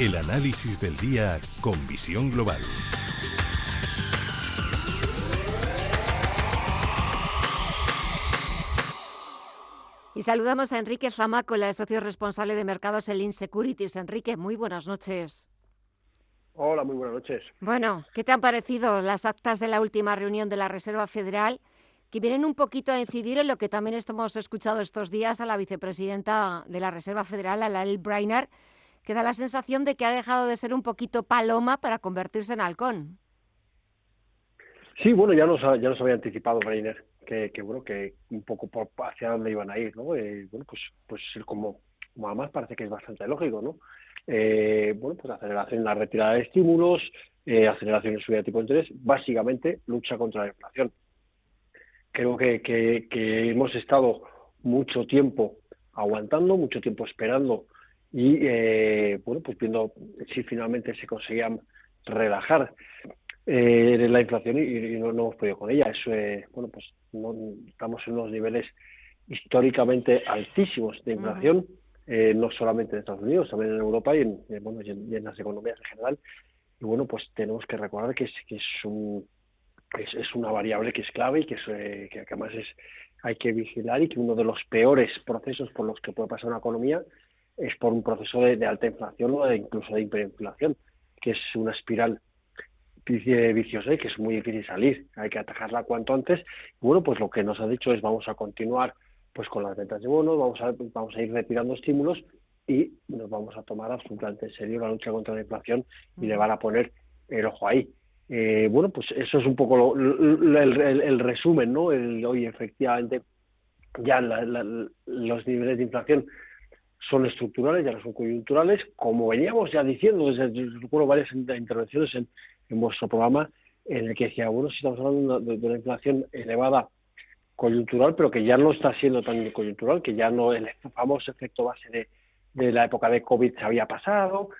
El análisis del día con visión global. Y saludamos a Enrique la socio responsable de mercados en Securities. Enrique, muy buenas noches. Hola, muy buenas noches. Bueno, ¿qué te han parecido las actas de la última reunión de la Reserva Federal que vienen un poquito a incidir en lo que también hemos escuchado estos días a la vicepresidenta de la Reserva Federal, a la Brainard, que da la sensación de que ha dejado de ser un poquito paloma para convertirse en halcón. Sí, bueno, ya nos, ya nos había anticipado Reiner que, bueno, que un poco hacia dónde iban a ir, ¿no? Eh, bueno, pues, pues como, como además parece que es bastante lógico, ¿no? Eh, bueno, pues aceleración en la retirada de estímulos, eh, aceleración en subida de tipo de interés, básicamente lucha contra la inflación. Creo que, que hemos estado mucho tiempo aguantando, mucho tiempo esperando y eh, bueno pues viendo si finalmente se conseguían relajar eh, la inflación y, no, hemos podido con ella. Eso eh, bueno pues no, estamos en unos niveles históricamente altísimos de inflación eh, no solamente en Estados Unidos también en Europa y en, bueno y en, las economías en general. Y bueno pues tenemos que recordar que es que es un es, es una variable que es clave y que, es, que además es hay que vigilar y que uno de los peores procesos por los que puede pasar una economía es por un proceso de, alta inflación o de, incluso de hiperinflación, que es una espiral viciosa y que es muy difícil salir. Hay que atajarla cuanto antes. Y bueno, pues lo que nos ha dicho es vamos a continuar pues con las ventas de bonos, vamos a, vamos a ir retirando estímulos y nos vamos a tomar absolutamente en serio la lucha contra la inflación y le van a poner el ojo ahí. Eh, bueno, pues eso es un poco el, resumen, ¿no? El, hoy efectivamente ya los niveles de inflación son estructurales, ya no son coyunturales, como veníamos ya diciendo desde, recuerdo varias intervenciones en, vuestro programa, en el que decía, bueno, si estamos hablando de, una inflación elevada coyuntural, pero que ya no está siendo tan coyuntural, que ya no el famoso efecto base de, de la época de COVID se había pasado,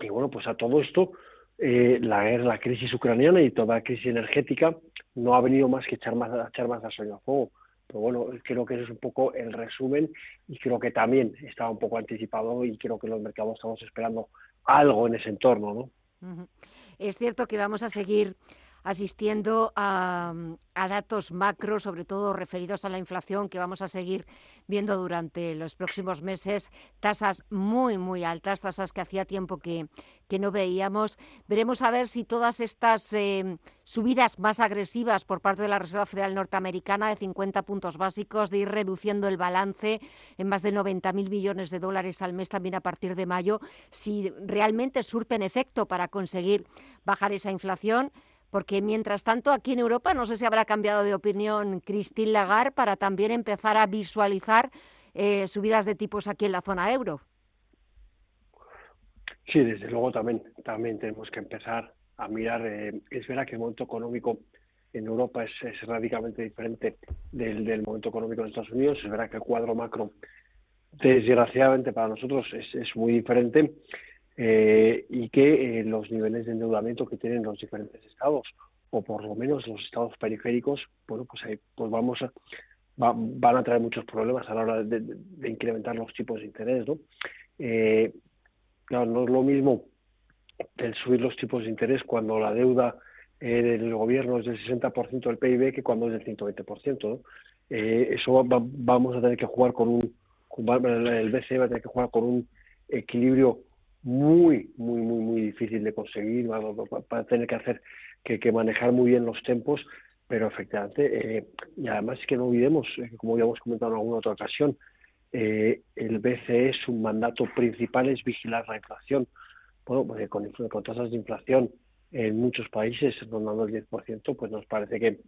y bueno, pues a todo esto, eh, la la crisis ucraniana y toda la crisis energética no ha venido más que echar más, echar más gasolina al fuego. Pero bueno, creo que ese es un poco el resumen y creo que también estaba un poco anticipado y creo que los mercados estamos esperando algo en ese entorno, ¿no? Es cierto que vamos a seguir asistiendo a, datos macro, sobre todo referidos a la inflación, que vamos a seguir viendo durante los próximos meses, tasas muy, muy altas, tasas que hacía tiempo que, que no veíamos. Veremos a ver si todas estas eh, subidas más agresivas por parte de la Reserva Federal Norteamericana de 50 puntos básicos, de ir reduciendo el balance en más de 90.000 millones de dólares al mes también a partir de mayo, si realmente surten efecto para conseguir bajar esa inflación porque mientras tanto aquí en Europa no sé si habrá cambiado de opinión Christine Lagarde para también empezar a visualizar eh, subidas de tipos aquí en la zona euro. Sí, desde luego también, también tenemos que empezar a mirar. Eh, es verdad que el momento económico en Europa es, radicalmente diferente del, momento económico en Estados Unidos. Es verdad que el cuadro macro, desgraciadamente para nosotros, es, es muy diferente eh, y que eh, los niveles de endeudamiento que tienen los diferentes estados o por lo menos los estados periféricos, bueno, pues, ahí, pues vamos a, van a traer muchos problemas a la hora de, incrementar los tipos de interés, ¿no? Eh, claro, no es lo mismo el subir los tipos de interés cuando la deuda del gobierno es del 60% del PIB que cuando es del 120%, ¿no? eso vamos a tener que jugar con un, el BCE va a tener que jugar con un equilibrio muy, muy, muy, muy difícil de conseguir, va, a tener que hacer que, que, manejar muy bien los tempos, pero efectivamente, eh, y además es que no olvidemos, eh, como ya hemos comentado en alguna otra ocasión, eh, el BCE su mandato principal es vigilar la inflación. Bueno, pues con, con tasas de inflación en muchos países rondando el 10%, pues nos parece que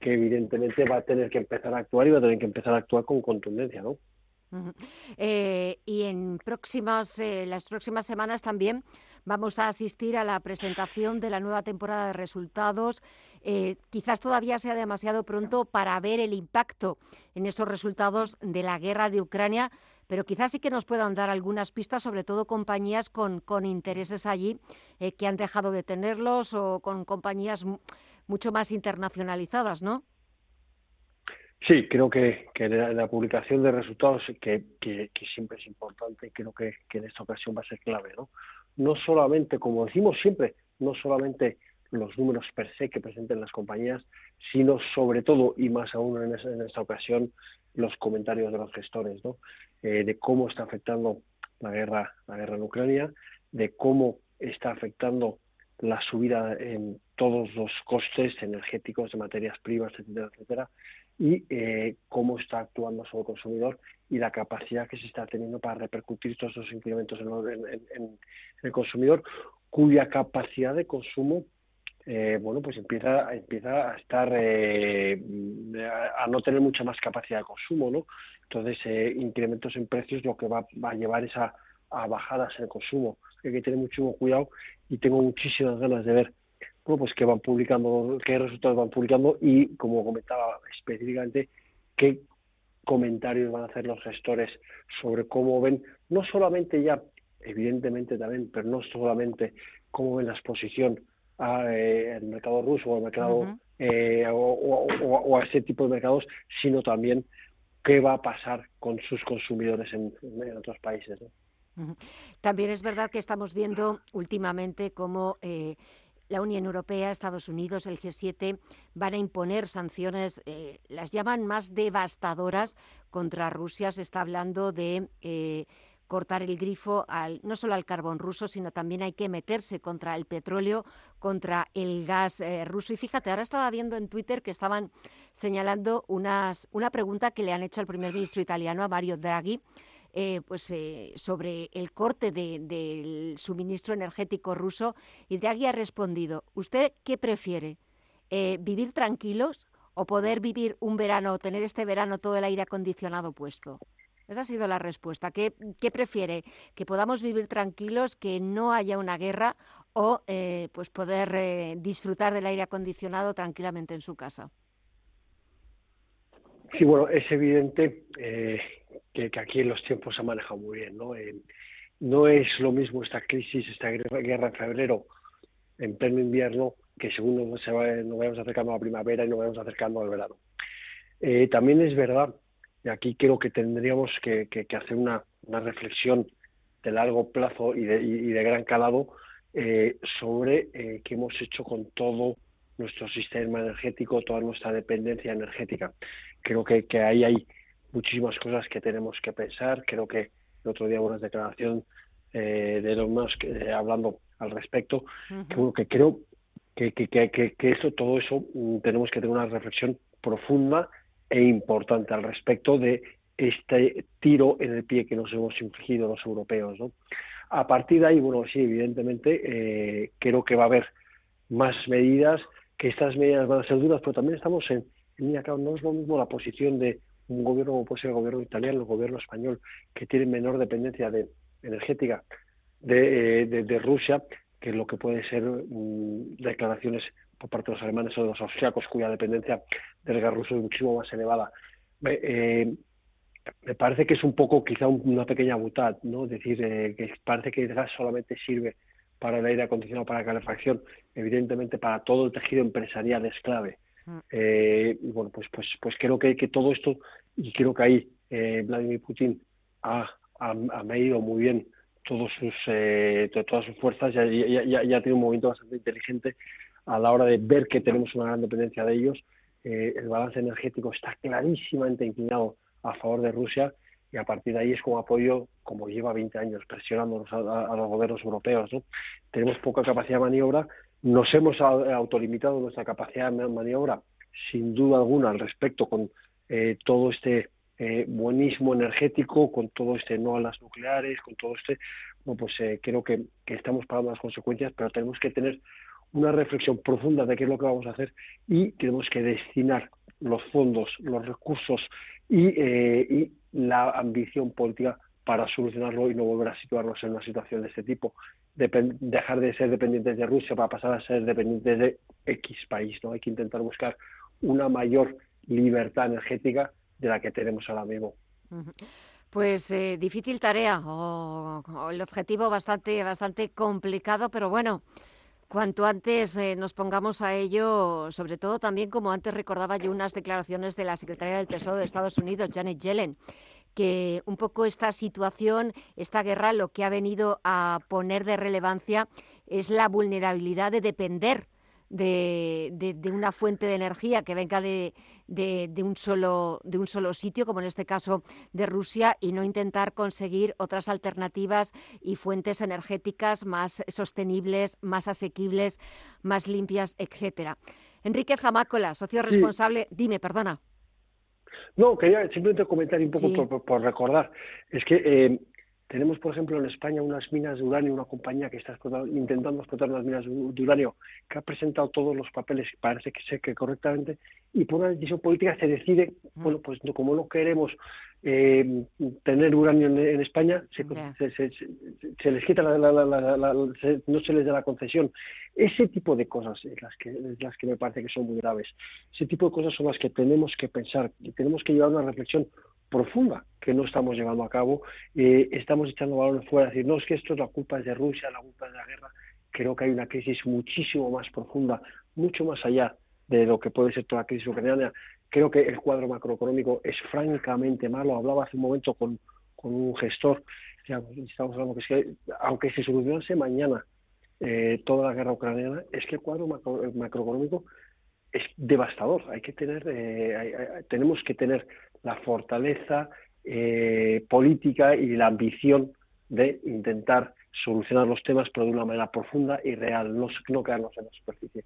evidentemente va a tener que empezar a actuar y va a tener que empezar a actuar con contundencia, ¿no? Eh, y en próximas, eh, las próximas semanas también vamos a asistir a la presentación de la nueva temporada de resultados. Eh, quizás todavía sea demasiado pronto para ver el impacto en esos resultados de la guerra de Ucrania, pero quizás sí que nos puedan dar algunas pistas, sobre todo compañías con, con intereses allí que han dejado de tenerlos o con compañías mucho más internacionalizadas, ¿no? Sí, creo que, la, publicación de resultados, que, siempre es importante, creo que, en esta ocasión va a ser clave, ¿no? No solamente, como decimos siempre, no solamente los números per se que presenten las compañías, sino sobre todo, y más aún en, esta ocasión, los comentarios de los gestores, ¿no? Eh, de cómo está afectando la guerra, la guerra en Ucrania, de cómo está afectando la subida en todos los costes energéticos de materias primas, etcétera, etcétera, y eh, cómo está actuando sobre el consumidor y la capacidad que se está teniendo para repercutir todos esos incrementos en, el consumidor, cuya capacidad de consumo eh, bueno, pues empieza, empieza a estar, eh, a, no tener mucha más capacidad de consumo, ¿no? Entonces, incrementos en precios lo que va, va a llevar es a, a, bajadas en el consumo. Hay que tener mucho cuidado y tengo muchísimas ganas de ver bueno, pues que van publicando, qué resultados van publicando y, como comentaba específicamente, qué comentarios van a hacer los gestores sobre cómo ven, no solamente ya, evidentemente también, pero no solamente cómo ven la exposición al eh, mercado ruso o al mercado eh, o, a ese tipo de mercados, sino también qué va a pasar con sus consumidores en, otros países. También es verdad que estamos viendo últimamente cómo eh, la Unión Europea, Estados Unidos, el G7 van a imponer sanciones, eh, las llaman más devastadoras contra Rusia. Se está hablando de eh, cortar el grifo al, no solo al carbón ruso, sino también hay que meterse contra el petróleo, contra el gas eh, ruso. Y fíjate, ahora estaba viendo en Twitter que estaban señalando unas, una pregunta que le han hecho al primer ministro italiano, a Mario Draghi, eh, pues, eh, sobre el corte del suministro energético ruso y Draghi ha respondido, ¿usted qué prefiere? Eh, ¿Vivir tranquilos o poder vivir un verano o tener este verano todo el aire acondicionado puesto? Esa ha sido la respuesta. ¿Qué, prefiere? ¿Que podamos vivir tranquilos, que no haya una guerra o pues poder disfrutar del aire acondicionado tranquilamente en su casa? Sí, bueno, es evidente que, aquí en los tiempos se ha manejado muy bien. ¿no? Eh, no es lo mismo esta crisis, esta guerra en febrero, en pleno invierno, que según nos, va, nos vayamos acercando a la primavera y nos vayamos acercando al verano. Eh, también es verdad, y aquí creo que tendríamos que, hacer una, reflexión de largo plazo y de, gran calado eh, sobre qué hemos hecho con todo nuestro sistema energético, toda nuestra dependencia energética. Creo que, que ahí hay muchísimas cosas que tenemos que pensar. Creo que el otro día hubo una declaración eh, de Elon Musk eh, hablando al respecto, que, creo que, que, que, que esto, todo eso mm, tenemos que tener una reflexión profunda e importante al respecto de este tiro en el pie que nos hemos infligido los europeos. ¿no? A partir de ahí, bueno, sí, evidentemente, eh, creo que va a haber más medidas, que estas medidas van a ser duras, pero también estamos en, en no es lo mismo la posición de un gobierno como puede ser el gobierno italiano, el gobierno español, que tiene menor dependencia de, energética de, eh, Rusia, que lo que puede ser mm, declaraciones por parte de los alemanes o de los austriacos, cuya dependencia del gas ruso es muchísimo más elevada. Eh, me parece que es un poco, quizá una pequeña butad, ¿no? Es decir, eh, que parece que el gas solamente sirve para el aire acondicionado, para la calefacción, evidentemente para todo el tejido empresarial es clave. Eh, y bueno, pues, pues, pues creo que, que todo esto, y creo que ahí eh, Vladimir Putin ha, ha, medido muy bien todos sus, eh, todas sus fuerzas ya, ya, tiene un movimiento bastante inteligente a la hora de ver que tenemos una gran dependencia de ellos. Eh, el balance energético está clarísimamente inclinado a favor de Rusia y a partir de ahí es como apoyo, como lleva 20 años, presionando a, a, los gobiernos europeos. ¿no? Tenemos poca capacidad de maniobra, nos hemos autolimitado nuestra capacidad de maniobra, sin duda alguna, al respecto con eh, todo este eh, buenismo energético, con todo este no a las nucleares, con todo este, bueno, pues eh, creo que, estamos pagando las consecuencias, pero tenemos que tener una reflexión profunda de qué es lo que vamos a hacer y tenemos que destinar los fondos, los recursos y, y la ambición política para solucionarlo y no volver a situarnos en una situación de este tipo. dejar de ser dependientes de Rusia para pasar a ser dependientes de X país. ¿no? Hay que intentar buscar una mayor libertad energética de la que tenemos ahora mismo. Pues eh, difícil tarea o, el objetivo bastante, bastante complicado, pero bueno, cuanto antes eh, nos pongamos a ello, sobre todo también como antes recordaba yo unas declaraciones de la Secretaria del Tesoro de Estados Unidos, Janet Yellen, que un poco esta situación, esta guerra, lo que ha venido a poner de relevancia es la vulnerabilidad de depender de, de, una fuente de energía que venga de, de, un solo, de un solo sitio, como en este caso de Rusia, y no intentar conseguir otras alternativas y fuentes energéticas más sostenibles, más asequibles, más limpias, etcétera. Enrique Jamácola, socio responsable, dime, perdona. No, quería simplemente comentar un poco por, recordar. Es que eh, tenemos, por ejemplo, en España unas minas de uranio, una compañía que está intentando explotar unas minas de uranio, que ha presentado todos los papeles, parece que sé que correctamente, y por una decisión política se decide, bueno, pues como no queremos eh, tener uranio en, España, se, les quita la, no se les da la concesión. Ese tipo de cosas es las que, las que me parece que son muy graves. Ese tipo de cosas son las que tenemos que pensar y tenemos que llevar una reflexión profunda que no estamos llevando a cabo. Eh, estamos echando balones fuera, decir, no, es que esto es la culpa es de Rusia, la culpa es de la guerra. Creo que hay una crisis muchísimo más profunda, mucho más allá de lo que puede ser toda la crisis ucraniana. Creo que el cuadro macroeconómico es francamente malo. Hablaba hace un momento con, un gestor, estamos hablando que, aunque se solucionase mañana eh, toda la guerra ucraniana, es que el cuadro macroeconómico es devastador. Hay que tener, eh, tenemos que tener la fortaleza eh, política y la ambición de intentar solucionar los temas, pero de una manera profunda y real, no, no quedarnos en la superficie.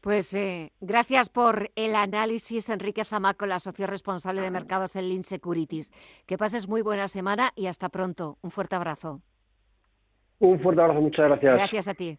Pues eh, gracias por el análisis, Enrique Zamaco, la socio responsable de mercados en Lean Securities. Que pases muy buena semana y hasta pronto. Un fuerte abrazo. Un fuerte abrazo, muchas gracias. Gracias a ti.